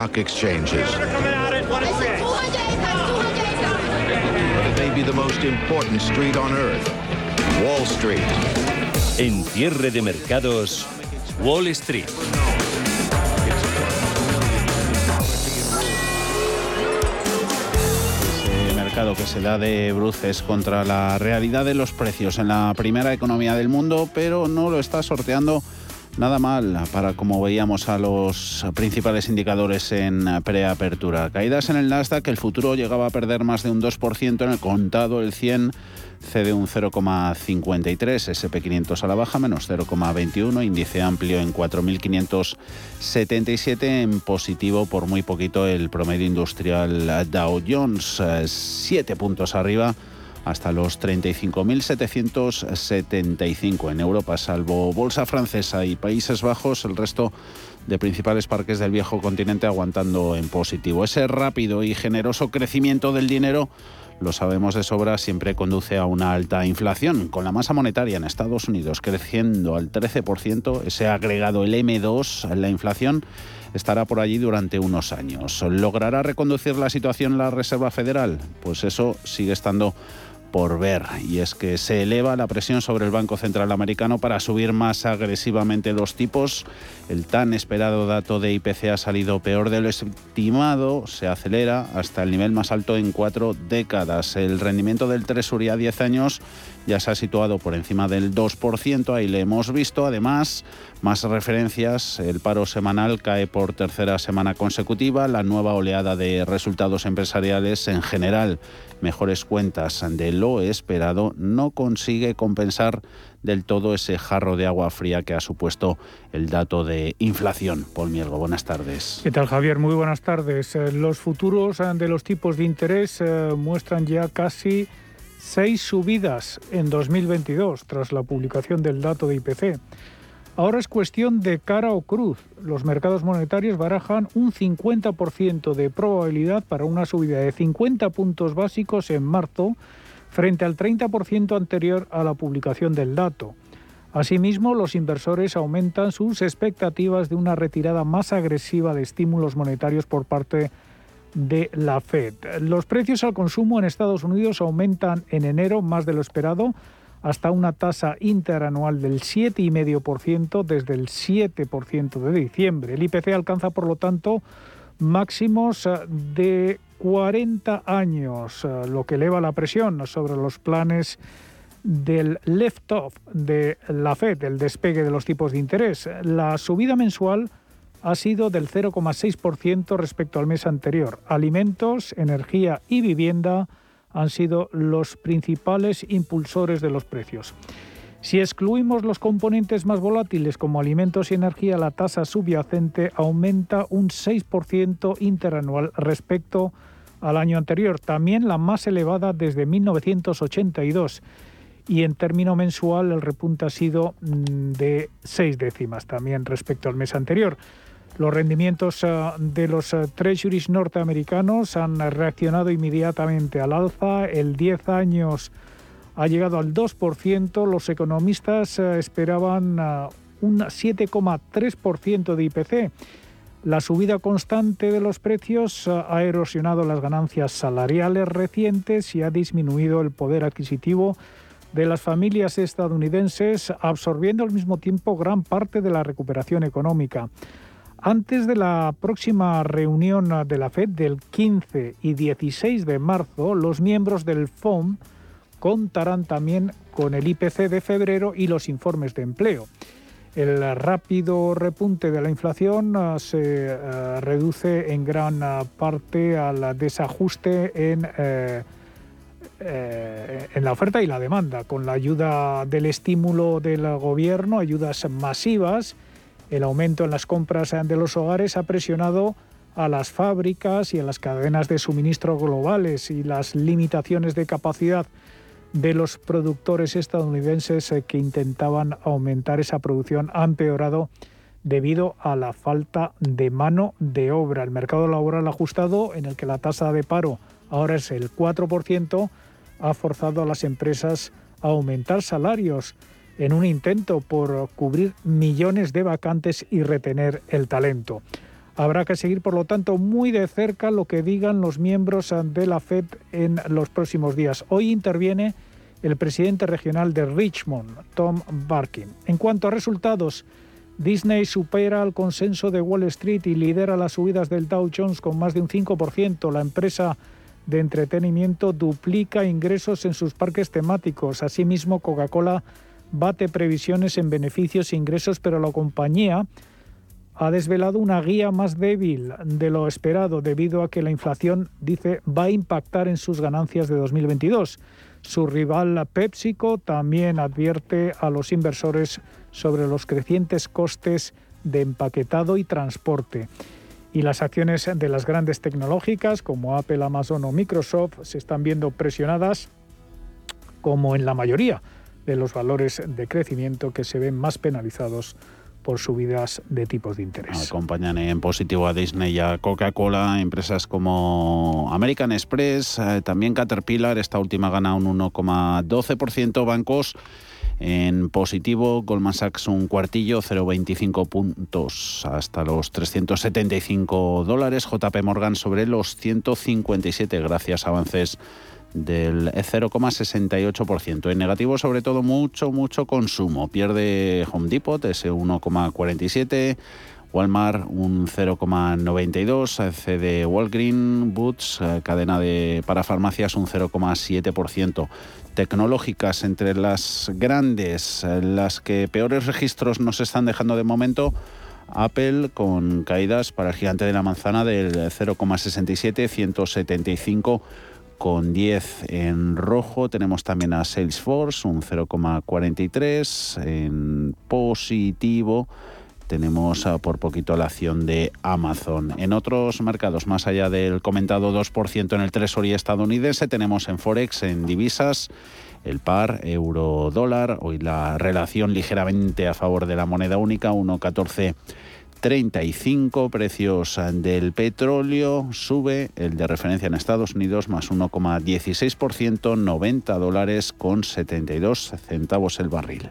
stock exchanges. But it may be the most important street on earth, Wall Street. En cierre de mercados, Wall Street. Ese mercado que se da de bruces contra la realidad de los precios en la primera economía del mundo, pero no lo está sorteando Nada mal para como veíamos a los principales indicadores en preapertura. Caídas en el Nasdaq, el futuro llegaba a perder más de un 2%, en el contado el 100 cede un 0,53, SP500 a la baja menos 0,21, índice amplio en 4.577, en positivo por muy poquito el promedio industrial Dow Jones, 7 puntos arriba hasta los 35.775 en Europa, salvo Bolsa Francesa y Países Bajos, el resto de principales parques del viejo continente aguantando en positivo. Ese rápido y generoso crecimiento del dinero lo sabemos de sobra, siempre conduce a una alta inflación, con la masa monetaria en Estados Unidos creciendo al 13%, ese agregado, el M2, la inflación estará por allí durante unos años. ¿Logrará reconducir la situación la Reserva Federal? Pues eso sigue estando por ver, y es que se eleva la presión sobre el Banco Central Americano para subir más agresivamente los tipos. El tan esperado dato de IPC ha salido peor de lo estimado, se acelera hasta el nivel más alto en cuatro décadas. El rendimiento del Tresuría a 10 años ya se ha situado por encima del 2%, ahí le hemos visto. Además, más referencias, el paro semanal cae por tercera semana consecutiva, la nueva oleada de resultados empresariales en general, mejores cuentas de lo esperado, no consigue compensar del todo ese jarro de agua fría que ha supuesto el dato de inflación. Paul Miergo, buenas tardes. ¿Qué tal Javier? Muy buenas tardes. Eh, los futuros eh, de los tipos de interés eh, muestran ya casi seis subidas en 2022 tras la publicación del dato de IPC. Ahora es cuestión de cara o cruz. Los mercados monetarios barajan un 50% de probabilidad para una subida de 50 puntos básicos en marzo frente al 30% anterior a la publicación del dato. Asimismo, los inversores aumentan sus expectativas de una retirada más agresiva de estímulos monetarios por parte de la Fed. Los precios al consumo en Estados Unidos aumentan en enero más de lo esperado hasta una tasa interanual del 7,5% desde el 7% de diciembre. El IPC alcanza, por lo tanto, máximos eh, de 40 años, eh, lo que eleva la presión sobre los planes del left-off de la Fed, el despegue de los tipos de interés. La subida mensual ha sido del 0,6% respecto al mes anterior. Alimentos, energía y vivienda han sido los principales impulsores de los precios. Si excluimos los componentes más volátiles como alimentos y energía, la tasa subyacente aumenta un 6% interanual respecto al año anterior, también la más elevada desde 1982. Y en término mensual el repunte ha sido mm, de seis décimas también respecto al mes anterior. Los rendimientos eh, de los eh, treasuries norteamericanos han reaccionado inmediatamente al alza. El 10 años ha llegado al 2%. Los economistas eh, esperaban un 7,3% de IPC. La subida constante de los precios ha erosionado las ganancias salariales recientes y ha disminuido el poder adquisitivo de las familias estadounidenses, absorbiendo al mismo tiempo gran parte de la recuperación económica. Antes de la próxima reunión de la FED del 15 y 16 de marzo, los miembros del FOM contarán también con el IPC de febrero y los informes de empleo. El rápido repunte de la inflación ah, se ah, reduce en gran ah, parte al desajuste en, eh, eh, en la oferta y la demanda, con la ayuda del estímulo del gobierno, ayudas masivas el aumento en las compras de los hogares ha presionado a las fábricas y a las cadenas de suministro globales y las limitaciones de capacidad de los productores estadounidenses eh, que intentaban aumentar esa producción han empeorado debido a la falta de mano de obra. El mercado laboral ajustado, en el que la tasa de paro ahora es el 4%, ha forzado a las empresas a aumentar salarios en un intento por cubrir millones de vacantes y retener el talento. Habrá que seguir, por lo tanto, muy de cerca lo que digan los miembros de la Fed en los próximos días. Hoy interviene el presidente regional de Richmond, Tom Barkin. En cuanto a resultados, Disney supera el consenso de Wall Street y lidera las subidas del Dow Jones con más de un 5%. La empresa de entretenimiento duplica ingresos en sus parques temáticos. Asimismo, Coca-Cola bate previsiones en beneficios e ingresos, pero la compañía ha desvelado una guía más débil de lo esperado debido a que la inflación, dice, va a impactar en sus ganancias de 2022. Su rival PepsiCo también advierte a los inversores sobre los crecientes costes de empaquetado y transporte. Y las acciones de las grandes tecnológicas como Apple, Amazon o Microsoft se están viendo presionadas como en la mayoría de los valores de crecimiento que se ven más penalizados por subidas de tipos de interés. Acompañan en positivo a Disney y a Coca-Cola, empresas como American Express, eh, también Caterpillar, esta última gana un 1,12%, bancos en positivo, Goldman Sachs un cuartillo, 0,25 puntos hasta los 375 dólares, JP Morgan sobre los 157 gracias a avances del 0,68%. En negativo, sobre todo, mucho, mucho consumo. Pierde Home Depot, ese 1,47%. Walmart un 0,92, CD Walgreen, Boots, eh, cadena de para farmacias un 0,7%. Tecnológicas entre las grandes, eh, las que peores registros nos están dejando de momento. Apple con caídas para el gigante de la manzana del 0,67, 175 con 10 en rojo. Tenemos también a Salesforce, un 0,43 en positivo. Tenemos ah, por poquito la acción de Amazon. En otros mercados, más allá del comentado 2% en el Treasury estadounidense, tenemos en Forex, en divisas, el par euro-dólar. Hoy la relación ligeramente a favor de la moneda única, 1,14 35 precios del petróleo sube el de referencia en Estados Unidos más 1,16%, 90 dólares con 72 centavos el barril.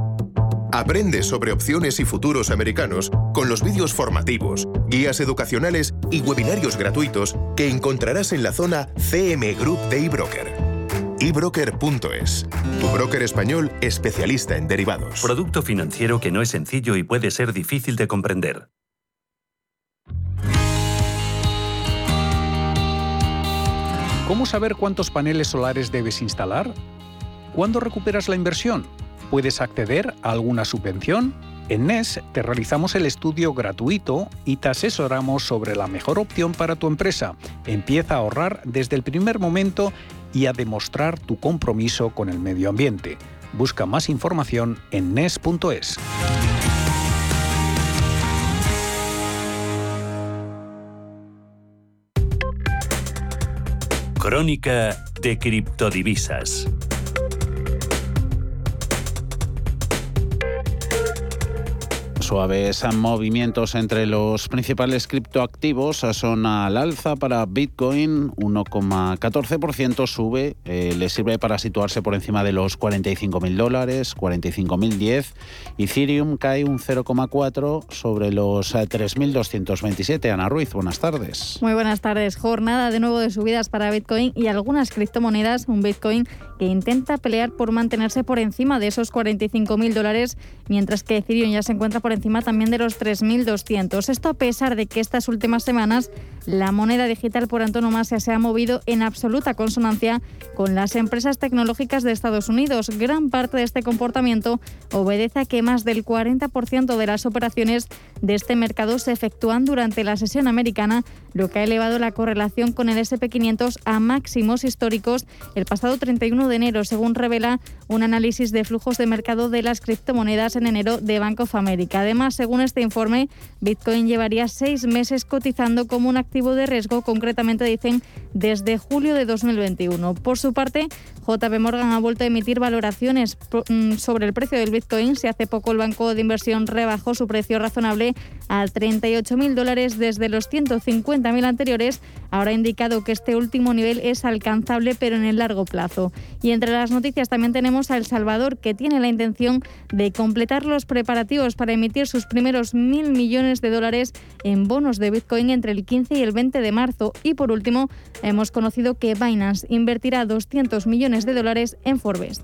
Aprende sobre opciones y futuros americanos con los vídeos formativos, guías educacionales y webinarios gratuitos que encontrarás en la zona CM Group de eBroker. eBroker.es, tu broker español especialista en derivados. Producto financiero que no es sencillo y puede ser difícil de comprender. ¿Cómo saber cuántos paneles solares debes instalar? ¿Cuándo recuperas la inversión? ¿Puedes acceder a alguna subvención? En NES te realizamos el estudio gratuito y te asesoramos sobre la mejor opción para tu empresa. Empieza a ahorrar desde el primer momento y a demostrar tu compromiso con el medio ambiente. Busca más información en NES.es. Crónica de criptodivisas. Suaves movimientos entre los principales criptoactivos son al alza para Bitcoin, 1,14% sube, eh, le sirve para situarse por encima de los 45.000 dólares, 45.010. Ethereum cae un 0,4 sobre los 3.227. Ana Ruiz, buenas tardes. Muy buenas tardes. Jornada de nuevo de subidas para Bitcoin y algunas criptomonedas. Un Bitcoin que intenta pelear por mantenerse por encima de esos 45.000 dólares, mientras que Ethereum ya se encuentra por encima encima también de los 3.200. Esto a pesar de que estas últimas semanas la moneda digital por antonomasia se ha movido en absoluta consonancia con las empresas tecnológicas de Estados Unidos. Gran parte de este comportamiento obedece a que más del 40% de las operaciones de este mercado se efectúan durante la sesión americana, lo que ha elevado la correlación con el SP500 a máximos históricos el pasado 31 de enero, según revela un análisis de flujos de mercado de las criptomonedas en enero de Bank of America. Además, según este informe, Bitcoin llevaría seis meses cotizando como un activo de riesgo, concretamente dicen desde julio de 2021. Por su parte, JP Morgan ha vuelto a emitir valoraciones mm, sobre el precio del Bitcoin. Si hace poco el banco de inversión rebajó su precio razonable a 38.000 dólares desde los 150.000 anteriores, ahora ha indicado que este último nivel es alcanzable pero en el largo plazo. Y entre las noticias también tenemos a El Salvador que tiene la intención de completar los preparativos para emitir sus primeros mil millones de dólares en bonos de Bitcoin entre el 15 y el 20 de marzo. Y por último, hemos conocido que Binance invertirá 200 millones de dólares en Forbes.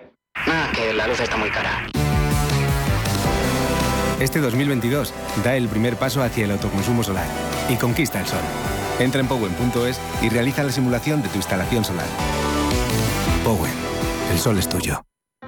Ah, que la luz está muy cara. Este 2022 da el primer paso hacia el autoconsumo solar y conquista el sol. Entra en Powen.es y realiza la simulación de tu instalación solar. Powen, el sol es tuyo.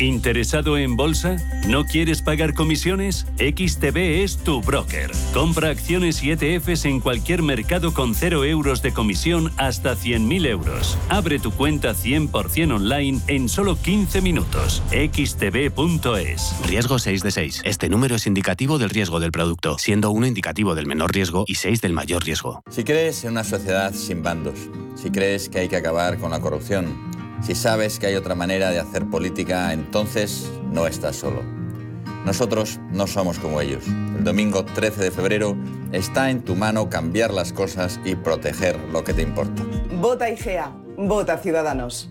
¿Interesado en bolsa? ¿No quieres pagar comisiones? XTB es tu broker. Compra acciones y ETFs en cualquier mercado con 0 euros de comisión hasta 100.000 euros. Abre tu cuenta 100% online en solo 15 minutos. xtb.es. Riesgo 6 de 6. Este número es indicativo del riesgo del producto, siendo 1 indicativo del menor riesgo y 6 del mayor riesgo. Si crees en una sociedad sin bandos, si crees que hay que acabar con la corrupción, si sabes que hay otra manera de hacer política, entonces no estás solo. Nosotros no somos como ellos. El domingo 13 de febrero está en tu mano cambiar las cosas y proteger lo que te importa. Vota IGEA. Vota Ciudadanos.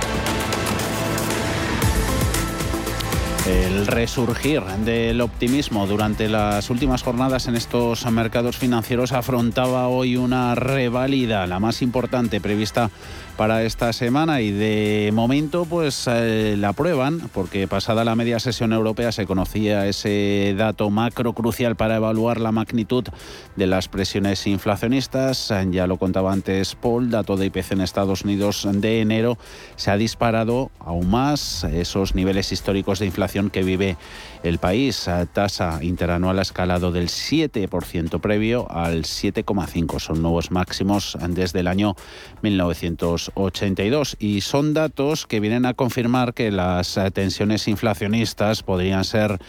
El resurgir del optimismo durante las últimas jornadas en estos mercados financieros afrontaba hoy una reválida, la más importante prevista para esta semana y de momento pues eh, la prueban porque pasada la media sesión europea se conocía ese dato macro crucial para evaluar la magnitud de las presiones inflacionistas. Ya lo contaba antes Paul, dato de IPC en Estados Unidos de enero se ha disparado aún más esos niveles históricos de inflación que vive el país. Tasa interanual ha escalado del 7% previo al 7,5. Son nuevos máximos desde el año 1982 y son datos que vienen a confirmar que las tensiones inflacionistas podrían ser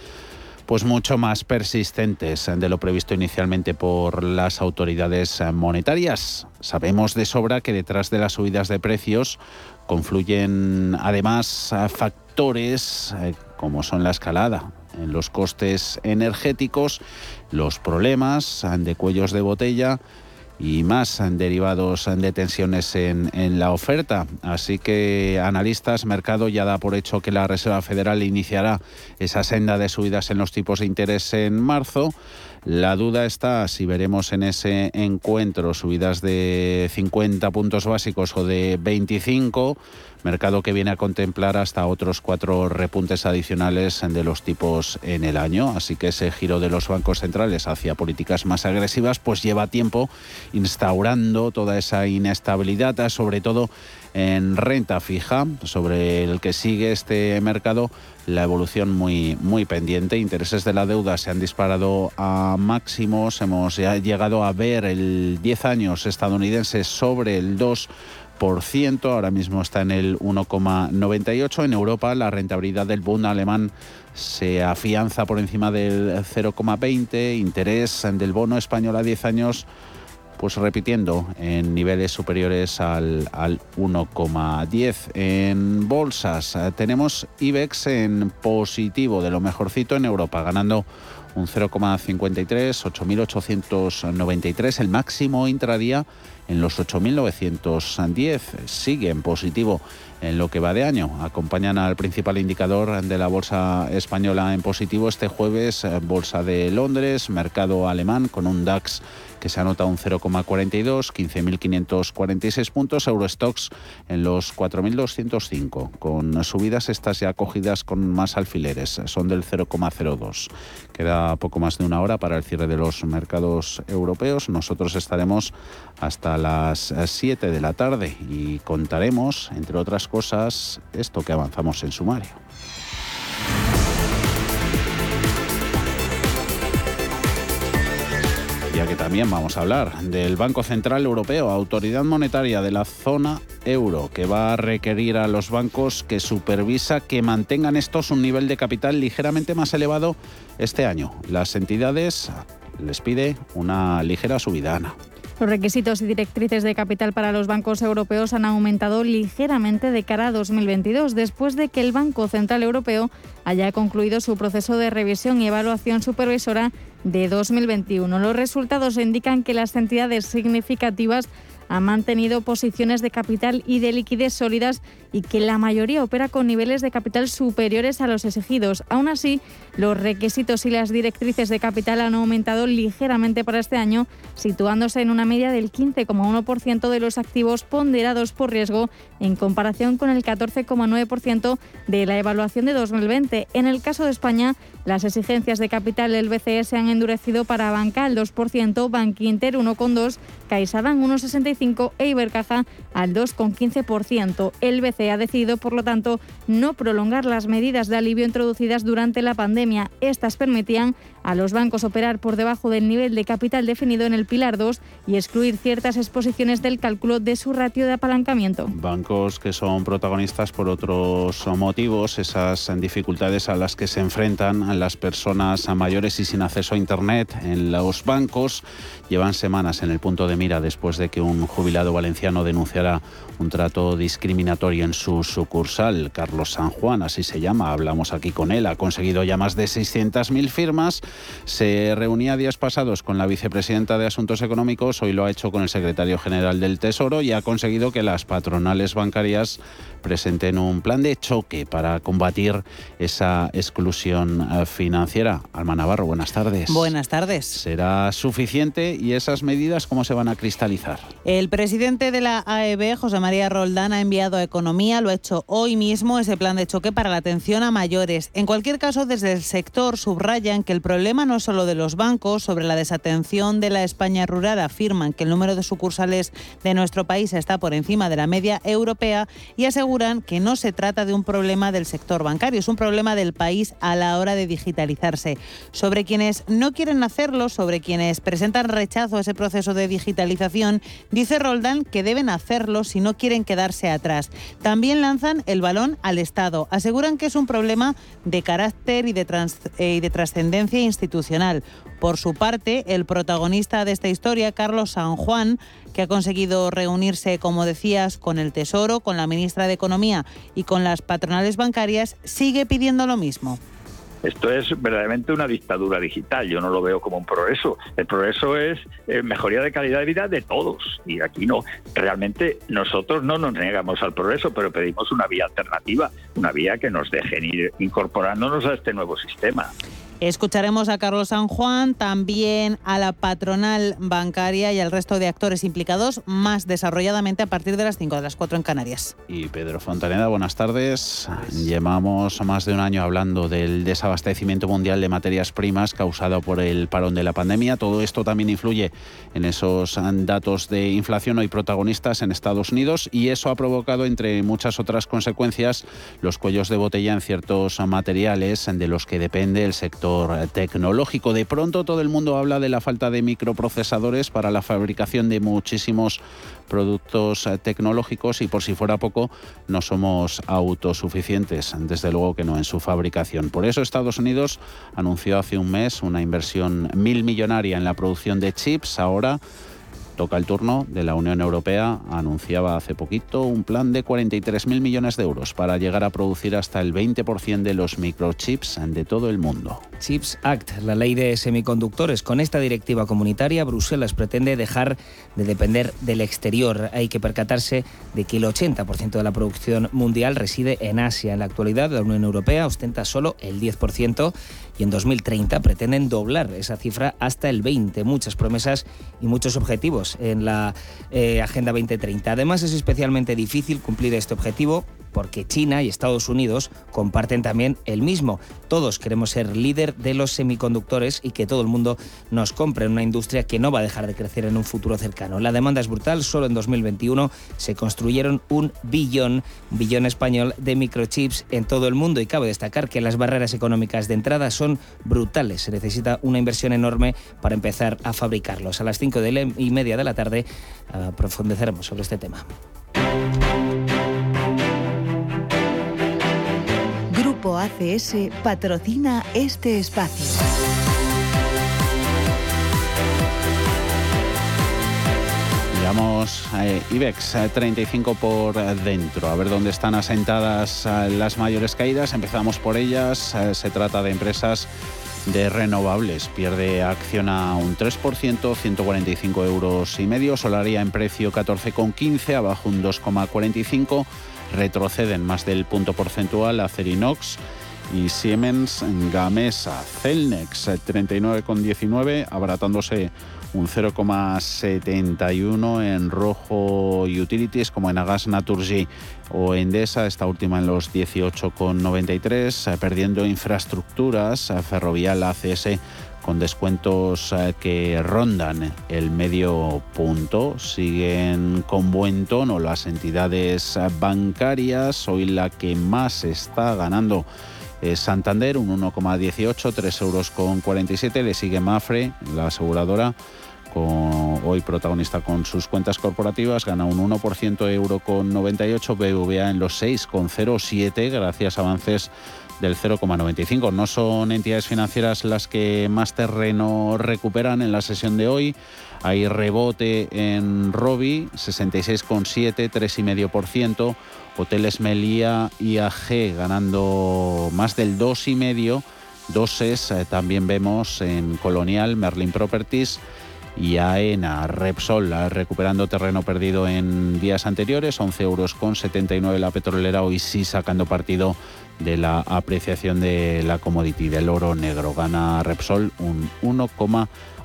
pues mucho más persistentes de lo previsto inicialmente por las autoridades monetarias. Sabemos de sobra que detrás de las subidas de precios confluyen además factores eh, como son la escalada en los costes energéticos, los problemas de cuellos de botella y más derivados de tensiones en, en, la oferta. Así que analistas, mercado ya da por hecho que la Reserva Federal iniciará esa senda de subidas en los tipos de interés en marzo. La duda está si veremos en ese encuentro subidas de 50 puntos básicos o de 25 mercado que viene a contemplar hasta otros cuatro repuntes adicionales de los tipos en el año. Así que ese giro de los bancos centrales hacia políticas más agresivas pues lleva tiempo instaurando toda esa inestabilidad, sobre todo en renta fija, sobre el que sigue este mercado la evolución muy, muy pendiente. Intereses de la deuda se han disparado a máximos. Hemos llegado a ver el 10 años estadounidense sobre el 2 ahora mismo está en el 1,98. En Europa la rentabilidad del Bund alemán se afianza por encima del 0,20, interés del bono español a 10 años pues repitiendo en niveles superiores al, al 1,10. En bolsas eh, tenemos IBEX en positivo de lo mejorcito en Europa, ganando un 0,53, 8.893, el máximo intradía en los 8.910. Sigue en positivo en lo que va de año. Acompañan al principal indicador de la bolsa española en positivo este jueves, eh, Bolsa de Londres, mercado alemán con un DAX que se anota un 0,42, 15.546 puntos, Eurostox en los 4.205, con subidas estas ya cogidas con más alfileres, son del 0,02. Queda poco más de una hora para el cierre de los mercados europeos. Nosotros estaremos hasta las 7 de la tarde y contaremos, entre otras cosas, esto que avanzamos en sumario. Ya que también vamos a hablar del Banco Central Europeo, autoridad monetaria de la zona euro, que va a requerir a los bancos que supervisa que mantengan estos un nivel de capital ligeramente más elevado este año. Las entidades les pide una ligera subida. Los requisitos y directrices de capital para los bancos europeos han aumentado ligeramente de cara a 2022, después de que el Banco Central Europeo haya concluido su proceso de revisión y evaluación supervisora de 2021. Los resultados indican que las entidades significativas ha mantenido posiciones de capital y de liquidez sólidas y que la mayoría opera con niveles de capital superiores a los exigidos. Aún así, los requisitos y las directrices de capital han aumentado ligeramente para este año, situándose en una media del 15,1% de los activos ponderados por riesgo en comparación con el 14,9% de la evaluación de 2020. En el caso de España, las exigencias de capital del BCE se han endurecido para Banca al 2%, Bankinter 1,2%, CaixaBank 1,65% e Ibercaja al 2,15%. El BCE ha decidido, por lo tanto, no prolongar las medidas de alivio introducidas durante la pandemia. Estas permitían a los bancos operar por debajo del nivel de capital definido en el Pilar 2 y excluir ciertas exposiciones del cálculo de su ratio de apalancamiento. Bancos que son protagonistas por otros motivos, esas dificultades a las que se enfrentan las personas mayores y sin acceso a Internet en los bancos, llevan semanas en el punto de mira después de que un jubilado valenciano denunciara un trato discriminatorio en su sucursal. Carlos San Juan, así se llama, hablamos aquí con él, ha conseguido ya más de 600.000 firmas se reunía días pasados con la vicepresidenta de Asuntos Económicos, hoy lo ha hecho con el secretario general del Tesoro y ha conseguido que las patronales bancarias presenten un plan de choque para combatir esa exclusión eh, financiera. Alma Navarro, buenas tardes. Buenas tardes. ¿Será suficiente y esas medidas cómo se van a cristalizar? El presidente de la AEB, José María Roldán, ha enviado a Economía, lo ha hecho hoy mismo, ese plan de choque para la atención a mayores. En cualquier caso, desde el sector subrayan que el problema problema no es solo de los bancos. Sobre la desatención de la España rural afirman que el número de sucursales de nuestro país está por encima de la media europea y aseguran que no se trata de un problema del sector bancario, es un problema del país a la hora de digitalizarse. Sobre quienes no quieren hacerlo, sobre quienes presentan rechazo a ese proceso de digitalización, dice Roldán que deben hacerlo si no quieren quedarse atrás. También lanzan el balón al Estado. Aseguran que es un problema de carácter y de, eh, y de trascendencia institucional. Por su parte, el protagonista de esta historia, Carlos San Juan, que ha conseguido reunirse, como decías, con el Tesoro, con la ministra de Economía y con las patronales bancarias, sigue pidiendo lo mismo. Esto es verdaderamente una dictadura digital, yo no lo veo como un progreso. El progreso es eh, mejoría de calidad de vida de todos y aquí no. Realmente nosotros no nos negamos al progreso, pero pedimos una vía alternativa, una vía que nos deje ir incorporándonos a este nuevo sistema. Escucharemos a Carlos San Juan, también a la patronal bancaria y al resto de actores implicados más desarrolladamente a partir de las 5 de las 4 en Canarias. Y Pedro Fontaneda, buenas tardes. Llevamos más de un año hablando del desabastecimiento mundial de materias primas causado por el parón de la pandemia. Todo esto también influye en esos datos de inflación hoy protagonistas en Estados Unidos y eso ha provocado, entre muchas otras consecuencias, los cuellos de botella en ciertos materiales de los que depende el sector tecnológico. De pronto todo el mundo habla de la falta de microprocesadores para la fabricación de muchísimos productos eh, tecnológicos y por si fuera poco no somos autosuficientes, desde luego que no en su fabricación. Por eso Estados Unidos anunció hace un mes una inversión mil millonaria en la producción de chips. Ahora Toca el turno de la Unión Europea. Anunciaba hace poquito un plan de 43.000 millones de euros para llegar a producir hasta el 20% de los microchips de todo el mundo. Chips Act, la ley de semiconductores. Con esta directiva comunitaria, Bruselas pretende dejar de depender del exterior. Hay que percatarse de que el 80% de la producción mundial reside en Asia. En la actualidad, la Unión Europea ostenta solo el 10% y en 2030 pretenden doblar esa cifra hasta el 20%. Muchas promesas y muchos objetivos en la eh, Agenda 2030. Además, es especialmente difícil cumplir este objetivo porque China y Estados Unidos comparten también el mismo. Todos queremos ser líder de los semiconductores y que todo el mundo nos compre en una industria que no va a dejar de crecer en un futuro cercano. La demanda es brutal, solo en 2021 se construyeron un billón, billón español de microchips en todo el mundo y cabe destacar que las barreras económicas de entrada son brutales. Se necesita una inversión enorme para empezar a fabricarlos. A las 5 y media de la tarde uh, profundizaremos sobre este tema. Grupo ACS patrocina este espacio. Llegamos a IBEX 35 por dentro, a ver dónde están asentadas eh, las mayores caídas. Empezamos por ellas. Eh, se trata de empresas de renovables. Pierde acción a un 3%, 145 euros y medio. Solaria en precio 14,15, abajo un 2,45. Retroceden más del punto porcentual Acerinox y Siemens Gamesa. Celnex 39,19, abaratándose un 0,71 en rojo utilities como en Agas Naturgy o Endesa, esta última en los 18,93, perdiendo infraestructuras, ferrovial ACS con descuentos eh, que rondan el medio punto. Siguen con buen tono las entidades bancarias. Hoy la que más está ganando es Santander, un 1,18, 3 euros con 47. Le sigue Mafre, la aseguradora hoy protagonista con sus cuentas corporativas, gana un 1% euro con 98, BVA en los 6,07 gracias a avances del 0,95. No son entidades financieras las que más terreno recuperan en la sesión de hoy. Hay rebote en Robi, 66,7, 3,5%. Hoteles Melía IAG ganando más del 2,5%. Doses eh, también vemos en Colonial, Merlin Properties y AENA Repsol recuperando terreno perdido en días anteriores, 11 euros con 79 la petrolera, hoy sí sacando partido de la apreciación de la commodity del oro negro. Gana Repsol un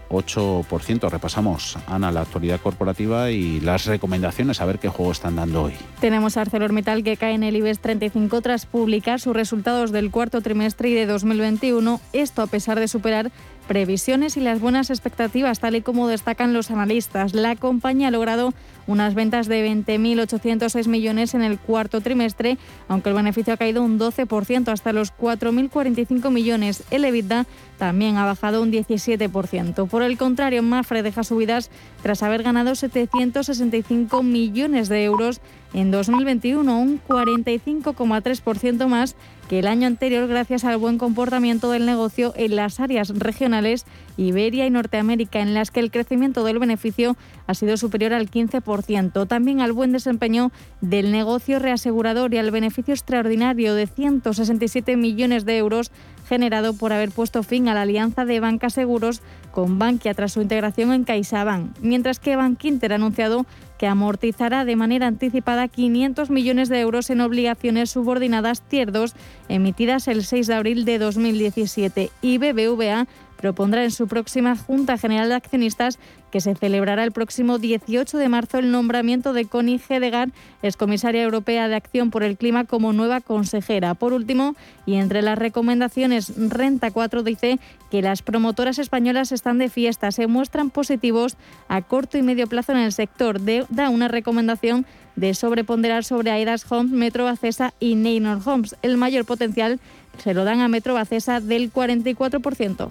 1,8%. Repasamos, Ana, la actualidad corporativa y las recomendaciones, a ver qué juego están dando hoy. Tenemos ArcelorMittal que cae en el IBEX 35 tras publicar sus resultados del cuarto trimestre y de 2021. Esto a pesar de superar previsiones y las buenas expectativas, tal y como destacan los analistas. La compañía ha logrado unas ventas de 20.806 millones en el cuarto trimestre, aunque el beneficio ha caído un 12% hasta los 4.045 millones. El EBITDA también ha bajado un 17%. Por el contrario, Mafre deja subidas tras haber ganado 765 millones de euros en 2021, un 45,3% más que el año anterior gracias al buen comportamiento del negocio en las áreas regionales Iberia y Norteamérica, en las que el crecimiento del beneficio ha sido superior al 15%. También al buen desempeño del negocio reasegurador y al beneficio extraordinario de 167 millones de euros generado por haber puesto fin a la alianza de bancas seguros con Bankia tras su integración en CaixaBank, mientras que Bankinter ha anunciado que amortizará de manera anticipada 500 millones de euros en obligaciones subordinadas Tier 2 emitidas el 6 de abril de 2017 y BBVA propondrá en su próxima Junta General de Accionistas, que se celebrará el próximo 18 de marzo, el nombramiento de Connie Hedegaard, excomisaria europea de Acción por el Clima, como nueva consejera. Por último, y entre las recomendaciones, Renta 4 dice que las promotoras españolas están de fiesta, se muestran positivos a corto y medio plazo en el sector. da una recomendación de sobreponderar sobre Aidas Homes, Metro Bacesa y Neynor Homes. El mayor potencial se lo dan a Metro Bacesa del 44%.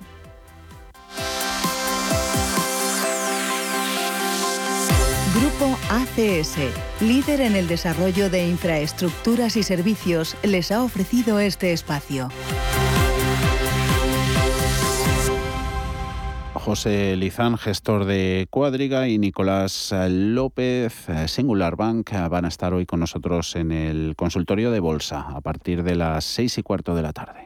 Grupo ACS, líder en el desarrollo de infraestructuras y servicios, les ha ofrecido este espacio. José Lizán, gestor de Cuadriga, y Nicolás López, eh, Singular Bank, eh, van a estar hoy con nosotros en el consultorio de Bolsa a partir de las seis y cuarto de la tarde.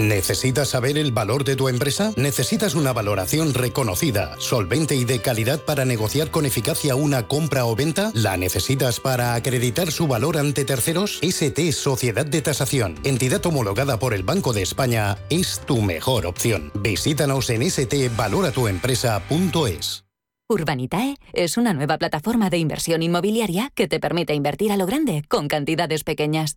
¿Necesitas saber el valor de tu empresa? ¿Necesitas una valoración reconocida, solvente y de calidad para negociar con eficacia una compra o venta? ¿La necesitas para acreditar su valor ante terceros? ST Sociedad de Tasación, entidad homologada por el Banco de España, es tu mejor opción. Visítanos en stvaloratuempresa.es. Urbanitae es una nueva plataforma de inversión inmobiliaria que te permite invertir a lo grande con cantidades pequeñas.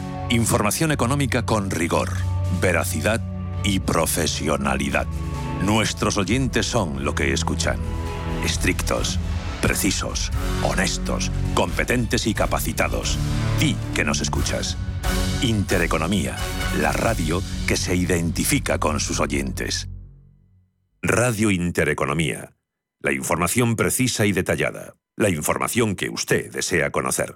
Información económica con rigor, veracidad y profesionalidad. Nuestros oyentes son lo que escuchan. Estrictos, precisos, honestos, competentes y capacitados. Di que nos escuchas. Intereconomía, la radio que se identifica con sus oyentes. Radio Intereconomía. La información precisa y detallada. La información que usted desea conocer.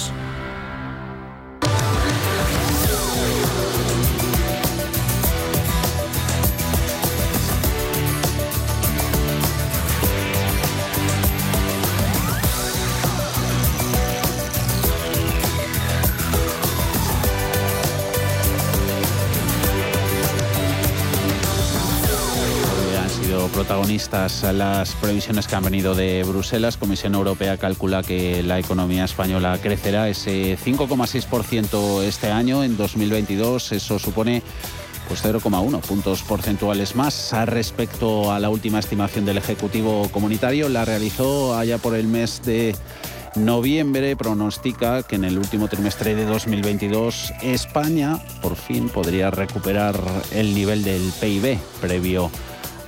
Protagonistas las previsiones que han venido de Bruselas. Comisión Europea calcula que la economía española crecerá ese 5,6% este año, en 2022. Eso supone pues 0,1 puntos porcentuales más respecto a la última estimación del Ejecutivo Comunitario. La realizó allá por el mes de noviembre pronostica que en el último trimestre de 2022 España por fin podría recuperar el nivel del PIB previo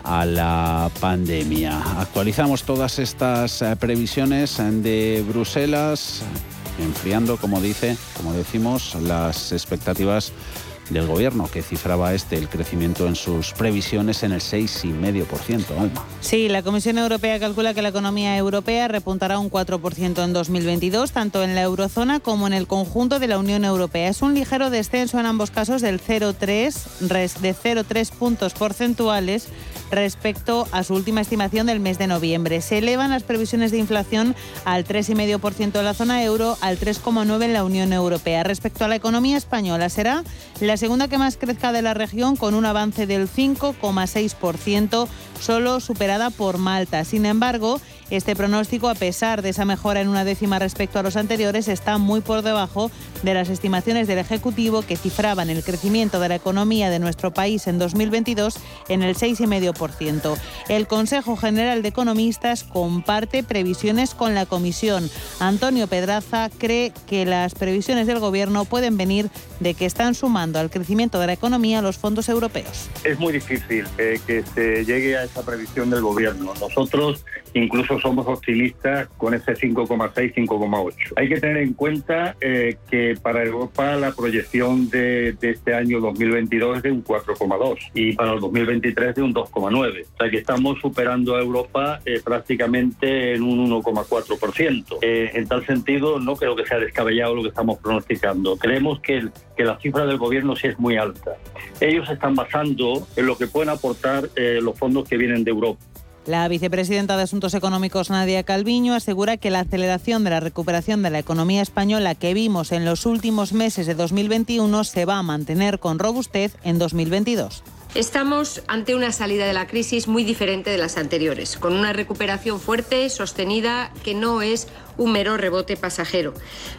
a la pandemia. Actualizamos todas estas eh, previsiones de Bruselas, enfriando, como dice, como decimos, las expectativas del gobierno, que cifraba este el crecimiento en sus previsiones en el 6,5%. Alma. Sí, la Comisión Europea calcula que la economía europea repuntará un 4% en 2022, tanto en la eurozona como en el conjunto de la Unión Europea. Es un ligero descenso en ambos casos del 0,3 de 0,3 puntos porcentuales respecto a su última estimación del mes de noviembre. Se elevan las previsiones de inflación al 3,5% en la zona euro, al 3,9% en la Unión Europea. Respecto a la economía española, será la segunda que más crezca de la región con un avance del 5,6%, solo superada por Malta. Sin embargo, este pronóstico, a pesar de esa mejora en una décima respecto a los anteriores, está muy por debajo de las estimaciones del Ejecutivo que cifraban el crecimiento de la economía de nuestro país en 2022 en el 6,5%. El Consejo General de Economistas comparte previsiones con la Comisión. Antonio Pedraza cree que las previsiones del Gobierno pueden venir de que están sumando al crecimiento de la economía los fondos europeos. Es muy difícil eh, que se llegue a esa previsión del Gobierno. Nosotros incluso somos optimistas con ese 5,6, 5,8. Hay que tener en cuenta eh, que para Europa la proyección de, este año 2022 es de un 4,2 y para el 2023 de un 2,9. O sea que estamos superando a Europa eh, prácticamente en un 1,4%. Eh, en tal sentido, no creo que sea descabellado lo que estamos pronosticando. Creemos que, que la cifra del gobierno sí es muy alta. Ellos están basando en lo que pueden aportar los fondos que vienen de Europa. La vicepresidenta de Asuntos Económicos, Nadia Calviño, asegura que la aceleración de la recuperación de la economía española que vimos en los últimos meses de 2021 se va a mantener con robustez en 2022. Estamos ante una salida de la crisis muy diferente de las anteriores, con una recuperación fuerte, sostenida, que no es un mero rebote pasajero.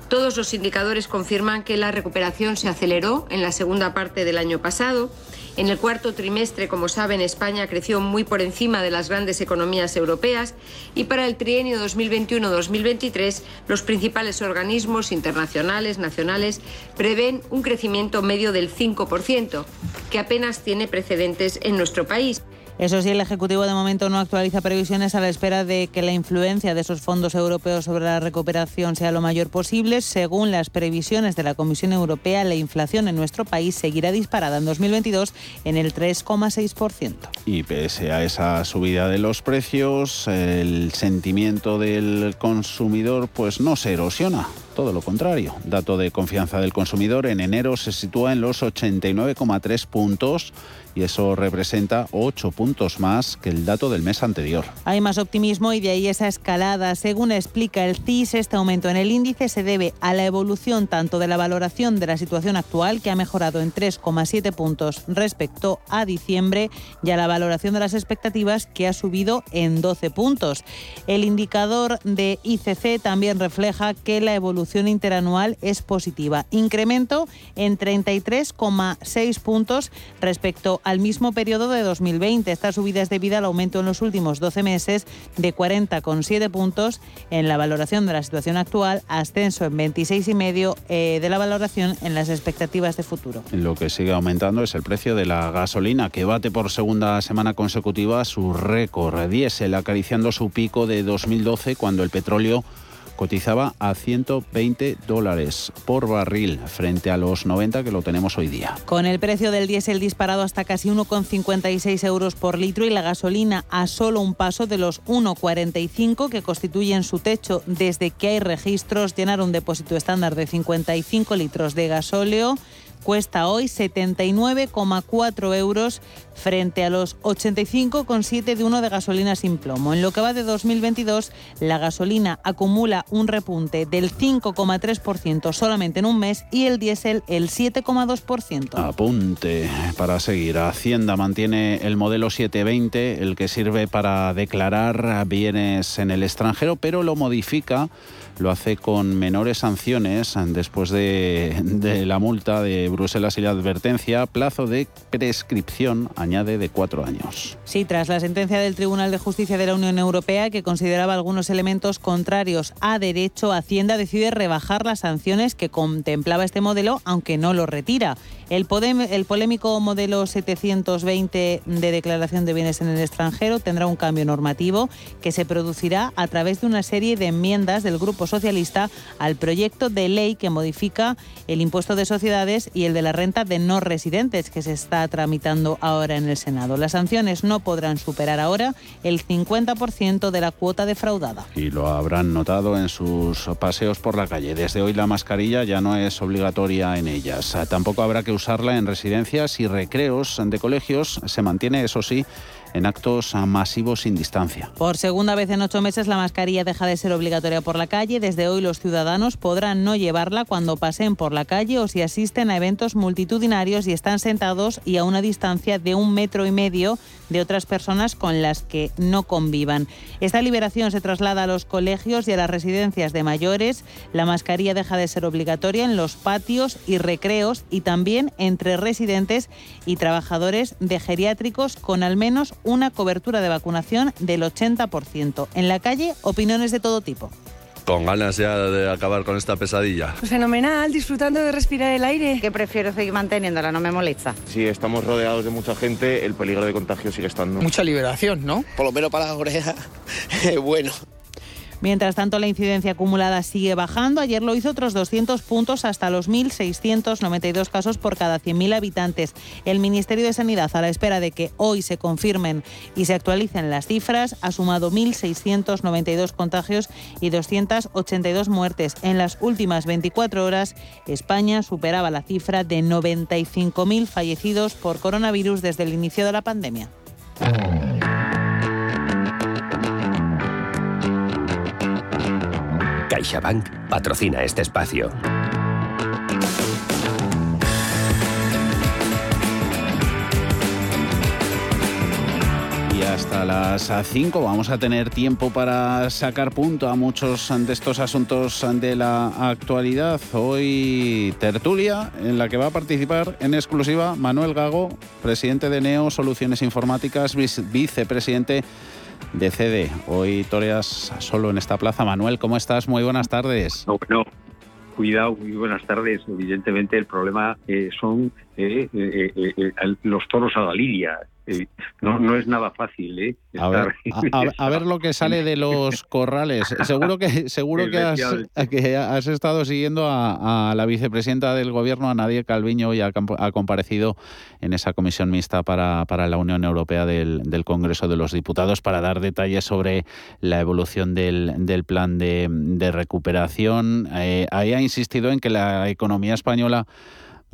Todos los indicadores confirman que la recuperación se aceleró en la segunda parte del año pasado en el cuarto trimestre, como saben, España creció muy por encima de las grandes economías europeas y para el trienio 2021-2023 los principales organismos internacionales, nacionales, prevén un crecimiento medio del 5%, que apenas tiene precedentes en nuestro país. Eso sí, el Ejecutivo de momento no actualiza previsiones a la espera de que la influencia de esos fondos europeos sobre la recuperación sea lo mayor posible. Según las previsiones de la Comisión Europea, la inflación en nuestro país seguirá disparada en 2022 en el 3,6%. Y pese a esa subida de los precios, el sentimiento del consumidor pues no se erosiona. Todo lo contrario. Dato de confianza del consumidor en enero se sitúa en los 89,3 puntos y eso representa 8 puntos más que el dato del mes anterior. Hay más optimismo y de ahí esa escalada. Según explica el CIS, este aumento en el índice se debe a la evolución tanto de la valoración de la situación actual, que ha mejorado en 3,7 puntos respecto a diciembre, y a la valoración de las expectativas, que ha subido en 12 puntos. El indicador de ICC también refleja que la evolución interanual es positiva. Incremento en 33,6 puntos respecto al mismo periodo de 2020. Esta subida es debida al aumento en los últimos 12 meses de 40,7 puntos en la valoración de la situación actual, ascenso en 26,5 eh, de la valoración en las expectativas de futuro. Lo que sigue aumentando es el precio de la gasolina, que bate por segunda semana consecutiva su récord diésel, acariciando su pico de 2012 cuando el petróleo cotizaba a 120 dólares por barril frente a los 90 que lo tenemos hoy día. Con el precio del diésel disparado hasta casi 1,56 euros por litro y la gasolina a solo un paso de los 1,45 que constituyen su techo desde que hay registros, llenar un depósito estándar de 55 litros de gasóleo cuesta hoy 79,4 euros frente a los 85,7 de uno de gasolina sin plomo. En lo que va de 2022, la gasolina acumula un repunte del 5,3% solamente en un mes y el diésel el 7,2%. Apunte para seguir. Hacienda mantiene el modelo 720, el que sirve para declarar bienes en el extranjero, pero lo modifica lo hace con menores sanciones después de, de, la multa de Bruselas y la advertencia, plazo de prescripción añade, de cuatro años. Sí, tras la sentencia del Tribunal de Justicia de la Unión Europea, que consideraba algunos elementos contrarios a derecho, Hacienda decide rebajar las sanciones que contemplaba este modelo, aunque no lo retira. El, el polémico modelo 720 de declaración de bienes en el extranjero tendrá un cambio normativo que se producirá a través de una serie de enmiendas del Grupo Socialista al proyecto de ley que modifica el impuesto de sociedades y el de la renta de no residentes que se está tramitando ahora en el Senado. Las sanciones no podrán superar ahora el 50% de la cuota defraudada. Y lo habrán notado en sus paseos por la calle. Desde hoy la mascarilla ya no es obligatoria en ellas. Tampoco habrá que usarla en residencias y recreos de colegios. Se mantiene, eso sí, en actos masivos sin distancia. Por segunda vez en ocho meses la mascarilla deja de ser obligatoria por la calle. Desde hoy los ciudadanos podrán no llevarla cuando pasen por la calle o si asisten a eventos multitudinarios y están sentados y a una distancia de un metro y medio de otras personas con las que no convivan. Esta liberación se traslada a los colegios y a las residencias de mayores. La mascarilla deja de ser obligatoria en los patios y recreos y también entre residentes y trabajadores de geriátricos con al menos una cobertura de vacunación del 80%. En la calle, opiniones de todo tipo con ganas ya de acabar con esta pesadilla. Pues fenomenal, disfrutando de respirar el aire. Que prefiero seguir manteniéndola, no me molesta. Si estamos rodeados de mucha gente, el peligro de contagio sigue estando. Mucha liberación, ¿no? Por lo menos para las orejas, bueno. Mientras tanto, la incidencia acumulada sigue bajando. Ayer lo hizo otros 200 puntos hasta los 1.692 casos por cada 100.000 habitantes. El Ministerio de Sanidad, a la espera de que hoy se confirmen y se actualicen las cifras, ha sumado 1.692 contagios y 282 muertes. En las últimas 24 horas, España superaba la cifra de 95.000 fallecidos por coronavirus desde el inicio de la pandemia. CaixaBank patrocina este espacio. Y hasta las 5 vamos a tener tiempo para sacar punto a muchos de estos asuntos de la actualidad. Hoy tertulia en la que va a participar en exclusiva Manuel Gago, presidente de Neo Soluciones Informáticas, vicepresidente de CD. Hoy toreas solo en esta plaza. Manuel, ¿cómo estás? Muy buenas tardes. No. Cuidado, muy buenas tardes. Evidentemente el problema eh, son eh, eh, los toros a la lidia. no, no es nada fácil, ¿eh? A ver, lo que sale de los corrales. Seguro que seguro que has, que has estado siguiendo a, la vicepresidenta del gobierno, a Nadia Calviño, y ha, comparecido en esa comisión mixta para, para la Unión Europea del, Congreso de los Diputados para dar detalles sobre la evolución del, del plan de, de recuperación. Eh, ahí ha insistido en que la economía española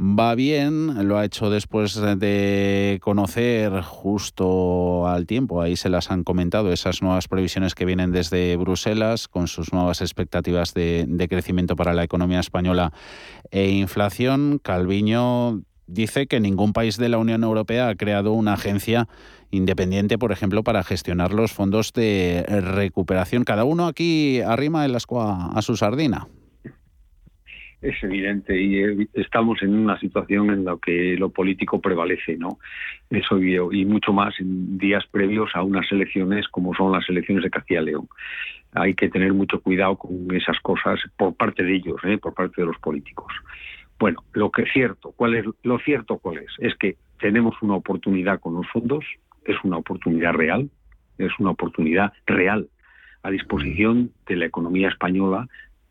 va bien, lo ha hecho después de conocer justo al tiempo, ahí se las han comentado, esas nuevas previsiones que vienen desde Bruselas con sus nuevas expectativas de, crecimiento para la economía española e inflación. Calviño dice que ningún país de la Unión Europea ha creado una agencia independiente, por ejemplo, para gestionar los fondos de recuperación. Cada uno aquí arrima el asco a su sardina es evidente y estamos en una situación en la que lo político prevalece, ¿no? Eso y mucho más en días previos a unas elecciones como son las elecciones de Castilla y León. Hay que tener mucho cuidado con esas cosas por parte de ellos, ¿eh? por parte de los políticos. Bueno, lo que es cierto, ¿cuál es lo cierto cuál es? Es que tenemos una oportunidad con los fondos, es una oportunidad real, es una oportunidad real a disposición de la economía española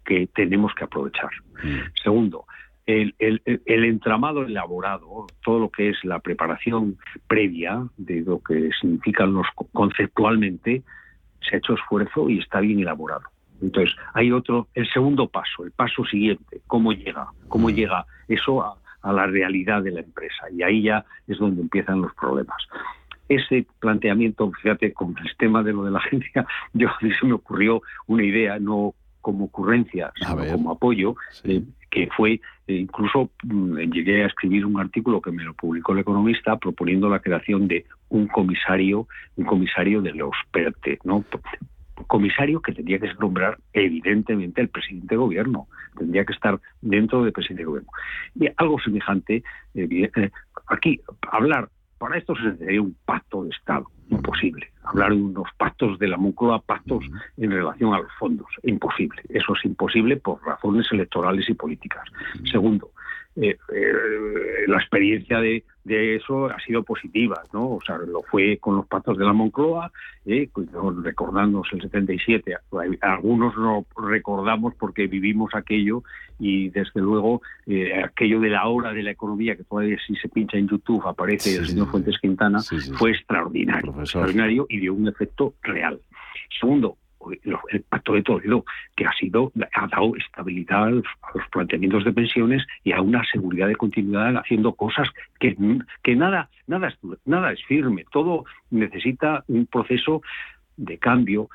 que tenemos que aprovechar. Mm. Segundo, el, entramado elaborado, todo lo que es la preparación previa de lo que significan los conceptualmente, se ha hecho esfuerzo y está bien elaborado. Entonces, hay otro, el segundo paso, el paso siguiente, cómo llega, cómo mm. llega eso a, a la realidad de la empresa. Y ahí ya es donde empiezan los problemas ese planteamiento, fíjate, con el tema de lo de la agencia, yo a mí se me ocurrió una idea, no como ocurrencia, sino como apoyo, eh, que fue, eh, incluso mm, llegué a escribir un artículo que me lo publicó el economista proponiendo la creación de un comisario, un comisario de los PERTE, ¿no? comisario que tendría que nombrar evidentemente el presidente de gobierno, tendría que estar dentro del presidente de gobierno. Y algo semejante, eh, aquí hablar para esto se necesitaría un pacto de Estado. Imposible. Hablar de unos pactos de la Moncloa, pactos en relación a los fondos. Imposible. Eso es imposible por razones electorales y políticas. Segundo, eh, eh, la experiencia de, eso ha sido positiva, ¿no? O sea, lo fue con los pactos de la Moncloa, eh, recordándonos el 77. Algunos no recordamos porque vivimos aquello y desde luego eh, aquello de la hora de la economía, que todavía si se pincha en YouTube aparece el señor Fuentes Quintana, fue extraordinario, extraordinario y dio un efecto real. Segundo, el Pacto de Toledo, que ha sido ha dado estabilidad a los, planteamientos de pensiones y a una seguridad de continuidad haciendo cosas que, nada, nada, nada es firme, todo necesita un proceso de cambio.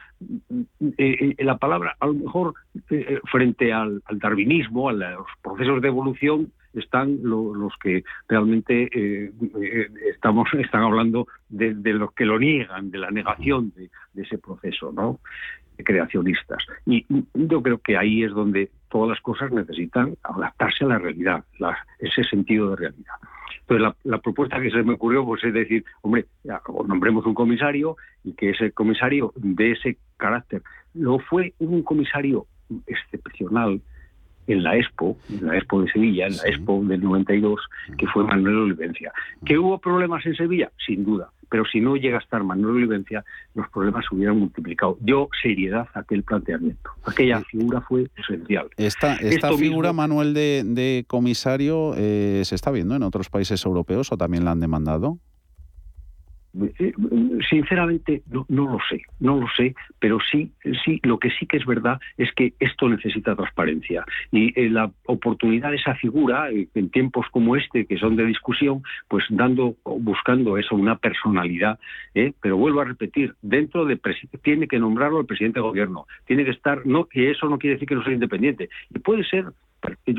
Eh, eh, la palabra, a lo mejor, eh, frente al, darwinismo, a los procesos de evolución, están los que realmente estamos están hablando de, los que lo niegan, de la negación de, ese proceso, ¿no? creacionistas. Y yo creo que ahí es donde todas las cosas necesitan adaptarse a la realidad, ese sentido de realidad. Entonces, la, propuesta que se me ocurrió pues, es decir, hombre, nombremos un comisario y que ese comisario de ese carácter. Lo fue un comisario excepcional en la Expo, en la Expo de Sevilla, en la Expo del 92, que fue Manuel Olivencia. ¿Que hubo problemas en Sevilla? Sin duda pero si no llega a estar Manuel Olivencia, los problemas se hubieran multiplicado. Yo seriedad a aquel planteamiento. Aquella figura fue esencial. Esta, esta figura, Manuel, de, comisario, eh, ¿se está viendo en otros países europeos o también la han demandado? Eh, sinceramente no, lo sé, no lo sé, pero sí, sí, lo que sí que es verdad es que esto necesita transparencia. Y eh, la oportunidad de esa figura eh, en tiempos como este que son de discusión, pues dando, buscando eso una personalidad, pero vuelvo a repetir, dentro de tiene que nombrarlo el presidente de gobierno, tiene que estar, no que eso no quiere decir que no sea independiente. Y puede ser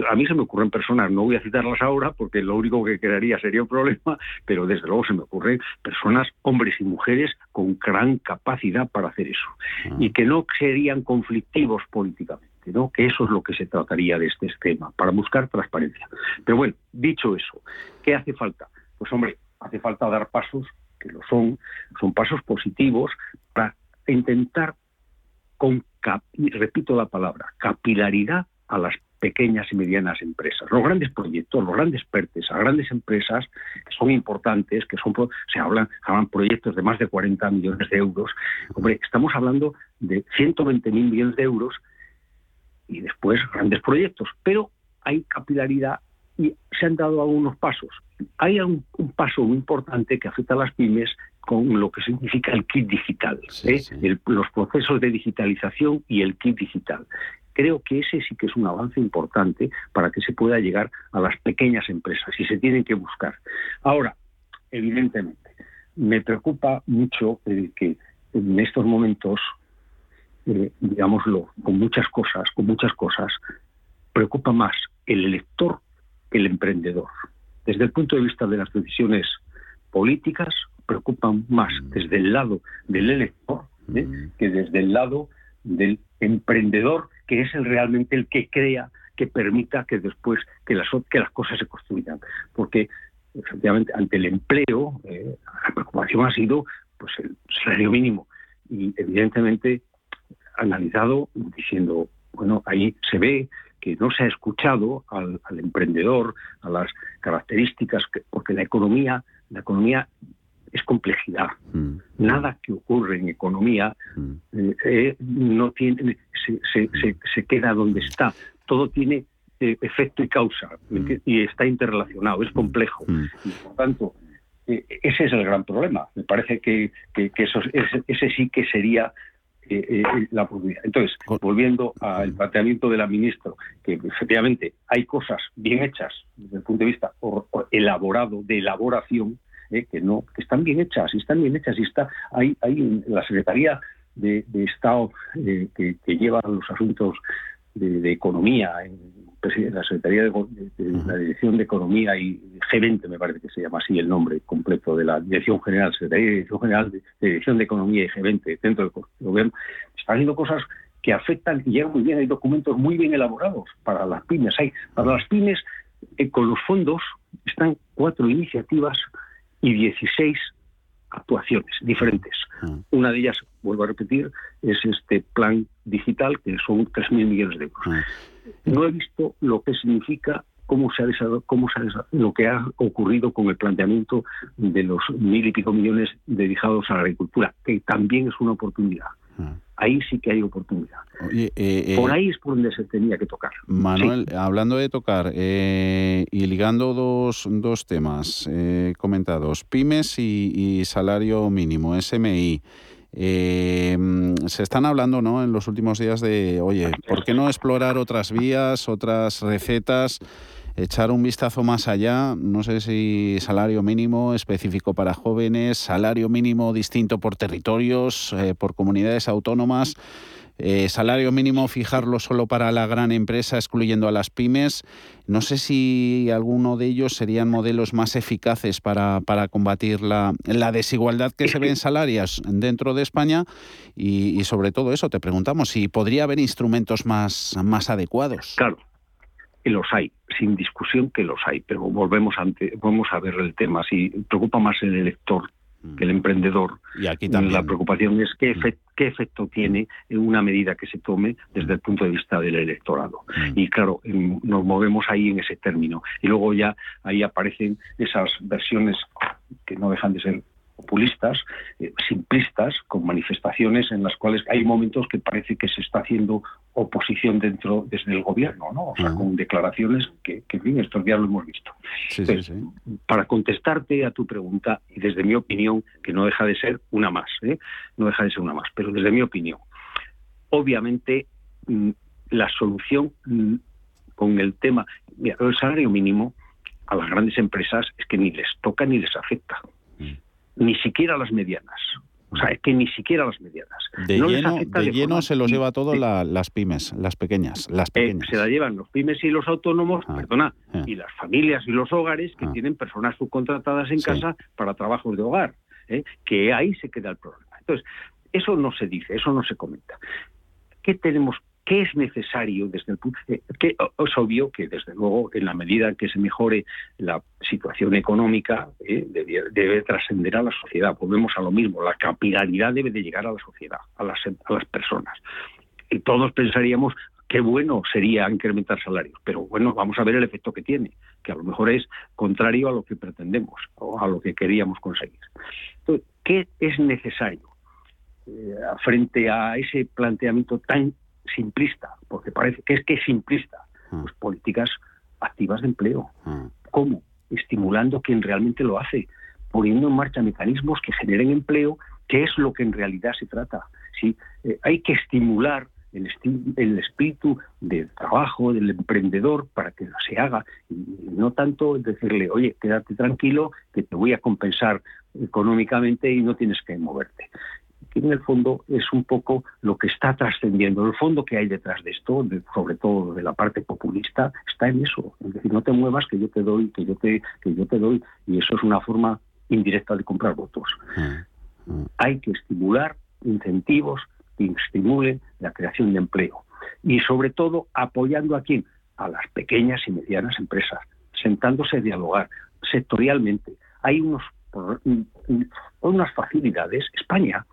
a mí se me ocurren personas, no voy a citarlas ahora porque lo único que crearía sería un problema, pero desde luego se me ocurren personas, hombres y mujeres, con gran capacidad para hacer eso ah. y que no serían conflictivos políticamente. ¿no? que eso es lo que se trataría de este esquema, para buscar transparencia. Pero bueno, dicho eso, ¿qué hace falta? Pues hombre, hace falta dar pasos, que lo son, son pasos positivos, para intentar con, repito la palabra, capilaridad a las pequeñas y medianas empresas. Los grandes proyectos, los grandes PERTES, a grandes empresas que son importantes, que son se hablan, hablan proyectos de más de 40 millones de euros. Hombre, estamos hablando de 120 mil millones de euros y después grandes proyectos, pero hay capilaridad y se han dado algunos pasos. Hay un, paso muy importante que afecta a las pymes con lo que significa el kit digital, ¿eh? los procesos de digitalización y el kit digital. Creo que ese sí que es un avance importante para que se pueda llegar a las pequeñas empresas y se tienen que buscar. Ahora, evidentemente, me preocupa mucho que en estos momentos, eh, digámoslo, con muchas cosas, con muchas cosas, preocupa más el elector que el emprendedor. Desde el punto de vista de las decisiones políticas, preocupan más mm. desde el lado del elector ¿eh? mm. que desde el lado del emprendedor que es el realmente el que crea que permita que después que las, que las cosas se construyan. Porque efectivamente ante el empleo eh, la preocupación ha sido pues el salario mínimo y evidentemente analizado diciendo bueno ahí se ve que no se ha escuchado al, emprendedor a las características que, porque la economía la economía es complejidad. Mm. Nada que ocurre en economía mm. eh, eh, no tiene, se, se, se, queda donde está. Todo tiene eh, efecto y causa mm. y está interrelacionado, es complejo. Y por tanto, ese es el gran problema. Me parece que, que, eso, ese, sí que sería la oportunidad. Entonces, volviendo al planteamiento de la ministra, que efectivamente hay cosas bien hechas desde el punto de vista elaborado, de elaboración, eh, que no que están bien hechas y están bien hechas y está hay hay la secretaría de, Estado eh, que, lleva los asuntos de, economía en la secretaría de, la dirección de economía y G20 me parece que se llama así el nombre completo de la dirección general secretaría de dirección general de, dirección de economía y G20 dentro del gobierno. Está haciendo cosas que afectan y llegan muy bien hay documentos muy bien elaborados para las pymes hay para las pymes eh, con los fondos están cuatro iniciativas y 16 actuaciones diferentes. Una de ellas, vuelvo a repetir, es este plan digital, que son 3.000 millones de euros. No he visto lo que significa cómo se ha, cómo se ha lo que ha ocurrido con el planteamiento de los mil y pico millones dedicados a la agricultura, que también es una oportunidad. Ahí sí que hay oportunidad. Eh, eh, por ahí es por donde se tenía que tocar. Manuel, hablando de tocar eh, y ligando dos, dos temas comentados, pymes y, salario mínimo, SMI. se están hablando ¿no? en los últimos días de, oye, ¿por qué no explorar otras vías, otras recetas? Echar un vistazo más allá, no sé si salario mínimo específico para jóvenes, salario mínimo distinto por territorios, eh, por comunidades autónomas. Eh, salario mínimo fijarlo solo para la gran empresa, excluyendo a las pymes. No sé si alguno de ellos serían modelos más eficaces para, para combatir la, la, desigualdad que se ve en salarios dentro de España y, y, sobre todo eso, te preguntamos si podría haber instrumentos más, más adecuados. Claro, que los hay, sin discusión que los hay, pero volvemos, ante, vamos a ver el tema. Si preocupa más el elector que el emprendedor, y aquí también. la preocupación es qué, qué efecto tiene una medida que se tome desde el punto de vista del electorado. Y claro, nos movemos ahí en ese término. Y luego ya ahí aparecen esas versiones que no dejan de ser populistas, eh, simplistas, con manifestaciones en las cuales hay momentos que parece que se está haciendo oposición dentro desde el gobierno, ¿no? O sea, con declaraciones que, que, en fin, estos días lo hemos visto. Para contestarte a tu pregunta, y desde mi opinión, que no deja de ser una más, ¿eh? no deja de ser una más, pero desde mi opinión, obviamente mm, la solución mm, con el tema, mira, el salario mínimo a las grandes empresas es que ni les toca ni les afecta ni siquiera las medianas. O sea, es que ni siquiera las medianas. De lleno, de lleno se los lleva todo las pymes, las pequeñas, las eh, pequeñas. se la llevan los pymes y los autónomos, ah, perdona, ah. y las familias y los hogares que ah. tienen personas subcontratadas en casa para trabajos de hogar, ¿eh? que ahí se queda el problema. Entonces, eso no se dice, eso no se comenta. ¿Qué tenemos ¿Qué es necesario desde el punto? Eh, que es obvio que desde luego en la medida que se mejore la situación económica eh, debe, trascender a la sociedad. Volvemos a lo mismo. La capilaridad debe de llegar a la sociedad, a las, a las personas. Y todos pensaríamos qué bueno sería incrementar salarios, pero bueno, vamos a ver el efecto que tiene, que a lo mejor es contrario a lo que pretendemos o a lo que queríamos conseguir. Entonces, ¿qué es necesario eh, frente a ese planteamiento tan simplista, porque parece que es que es simplista, ah. pues políticas activas de empleo. Ah. ¿Cómo? Estimulando quien realmente lo hace, poniendo en marcha mecanismos que generen empleo, que es lo que en realidad se trata. ¿sí? Eh, hay que estimular el, el, espíritu del trabajo, del emprendedor, para que se haga, y no tanto decirle, oye, quédate tranquilo, que te voy a compensar económicamente y no tienes que moverte que en el fondo es un poco lo que está trascendiendo. El fondo que hay detrás de esto, sobre todo de la parte populista, está en eso. Es decir, no te muevas que yo te doy, que yo te, que yo te doy, y eso es una forma indirecta de comprar votos. Mm, mm. Hay que estimular incentivos que estimulen la creación de empleo. Y sobre todo apoyando a quién? A las pequeñas y medianas empresas, sentándose a dialogar sectorialmente. Hay unos, unas facilidades. España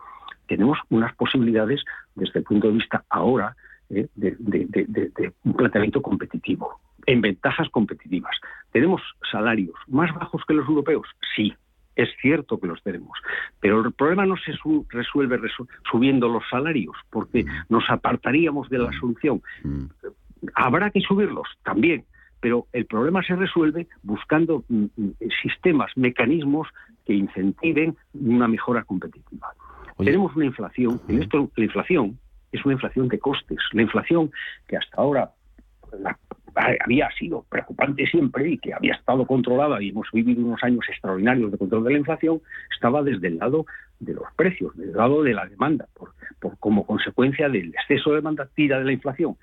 tenemos unas posibilidades desde el punto de vista ahora eh, de, un planteamiento competitivo, en ventajas competitivas. ¿Tenemos salarios más bajos que los europeos? Sí, es cierto que los tenemos, pero el problema no se resuelve subiendo los salarios, porque mm. nos apartaríamos de la mm. solución. Mm. Habrá que subirlos también, pero el problema se resuelve buscando sistemas, mecanismos que incentiven una mejora competitiva. Tenemos una inflación, en esto la inflación es una inflación de costes. La inflación que hasta ahora había sido preocupante siempre y que había estado controlada y hemos vivido unos años extraordinarios de control de la inflación, estaba desde el lado de los precios, desde el lado de la demanda, por, como consecuencia del exceso de demanda tira de la inflación.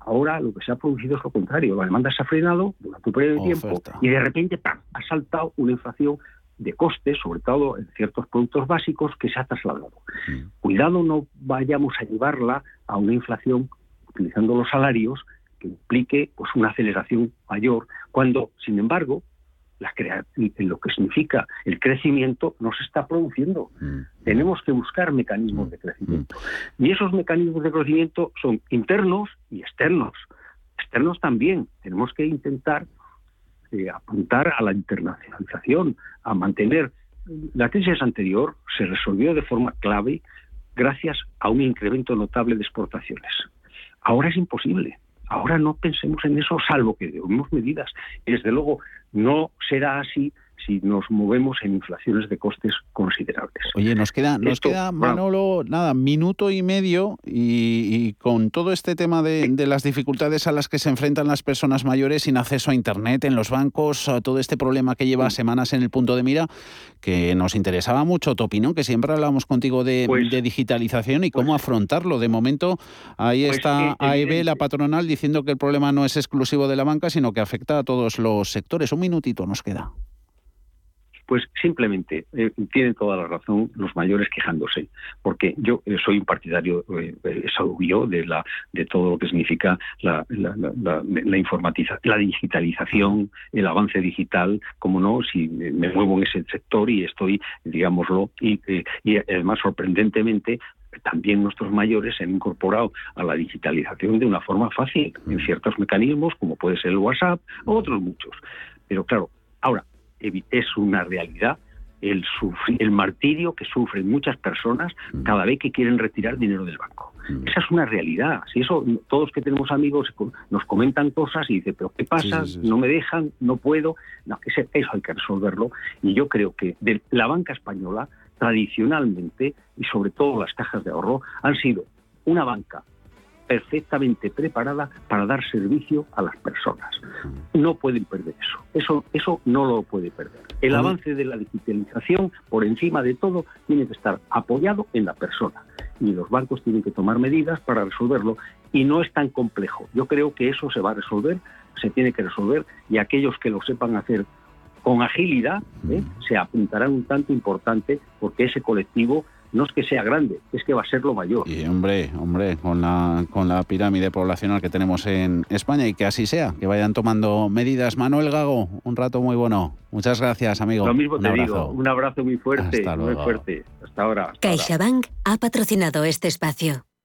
Ahora lo que se ha producido es lo contrario, la demanda se ha frenado durante un periodo de tiempo y de repente ha saltado una inflación de costes, sobre todo en ciertos productos básicos, que se ha trasladado. Mm. Cuidado no vayamos a llevarla a una inflación utilizando los salarios que implique pues una aceleración mayor, cuando, sin embargo, la lo que significa el crecimiento no se está produciendo. Mm. Tenemos que buscar mecanismos de crecimiento. Mm. Y esos mecanismos de crecimiento son internos y externos. Externos también. Tenemos que intentar eh, apuntar a la internacionalización, a mantener. La crisis anterior se resolvió de forma clave gracias a un incremento notable de exportaciones. Ahora es imposible. Ahora no pensemos en eso, salvo que demos medidas. Desde luego no será así si nos movemos en inflaciones de costes considerables. Oye, nos queda, nos queda Manolo, nada, minuto y medio y, con todo este tema de, las dificultades a las que se enfrentan las personas mayores sin acceso a Internet en los bancos, todo este problema que lleva semanas en el punto de mira, que nos interesaba mucho tu opinión, que siempre hablamos contigo de, pues digitalización y cómo pues afrontarlo. De momento, ahí pues está AEB, la patronal, diciendo que el problema no es exclusivo de la banca, sino que afecta a todos los sectores. Un minutito nos queda. Pues simplemente eh, tienen toda la razón los mayores quejándose, porque yo eh, soy un partidario eh, de la de todo lo que significa la, la, la, la digitalización, el avance digital, como no, si me muevo en ese sector y estoy, digámoslo, y, y además sorprendentemente también nuestros mayores se han incorporado a la digitalización de una forma fácil en ciertos mecanismos, como puede ser el WhatsApp o otros muchos. Pero claro, ahora, es una realidad el, el martirio que sufren muchas personas mm. cada vez que quieren retirar dinero del banco. Mm. Esa es una realidad. Si eso, todos que tenemos amigos nos comentan cosas y dicen, pero ¿qué pasa? No me dejan, no puedo. No, eso hay que resolverlo. Y yo creo que de la banca española, tradicionalmente, y sobre todo las cajas de ahorro, han sido una banca perfectamente preparada para dar servicio a las personas. No pueden perder eso. Eso, eso no lo puede perder. El avance de la digitalización, por encima de todo, tiene que estar apoyado en la persona. Y los bancos tienen que tomar medidas para resolverlo. Y no es tan complejo. Yo creo que eso se va a resolver, se tiene que resolver, y aquellos que lo sepan hacer con agilidad ¿eh? se apuntarán un tanto importante porque ese colectivo no es que sea grande, es que va a ser lo mayor. Y hombre, hombre, con la, con la pirámide poblacional que tenemos en España y que así sea, que vayan tomando medidas. Manuel Gago, un rato muy bueno. Muchas gracias, amigo. Lo mismo te digo, un abrazo muy fuerte, muy fuerte. Hasta ahora. CaixaBank ha patrocinado este espacio.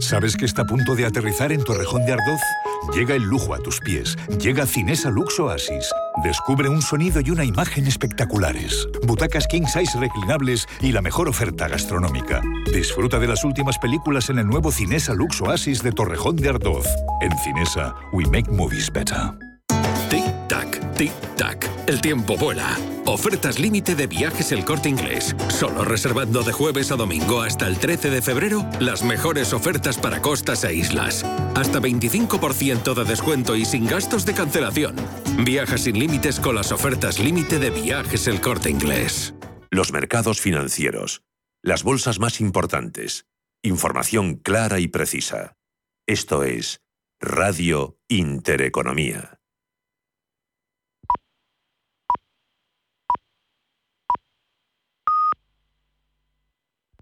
¿Sabes que está a punto de aterrizar en Torrejón de Ardoz? Llega el lujo a tus pies. Llega Cinesa Lux Oasis. Descubre un sonido y una imagen espectaculares. Butacas king size reclinables y la mejor oferta gastronómica. Disfruta de las últimas películas en el nuevo Cinesa Lux Oasis de Torrejón de Ardoz. En Cinesa, we make movies better. Tic-tac, tic-tac. El tiempo vuela. Ofertas límite de viajes el corte inglés. Solo reservando de jueves a domingo hasta el 13 de febrero las mejores ofertas para costas e islas. Hasta 25% de descuento y sin gastos de cancelación. Viaja sin límites con las ofertas límite de viajes el corte inglés. Los mercados financieros. Las bolsas más importantes. Información clara y precisa. Esto es Radio Intereconomía.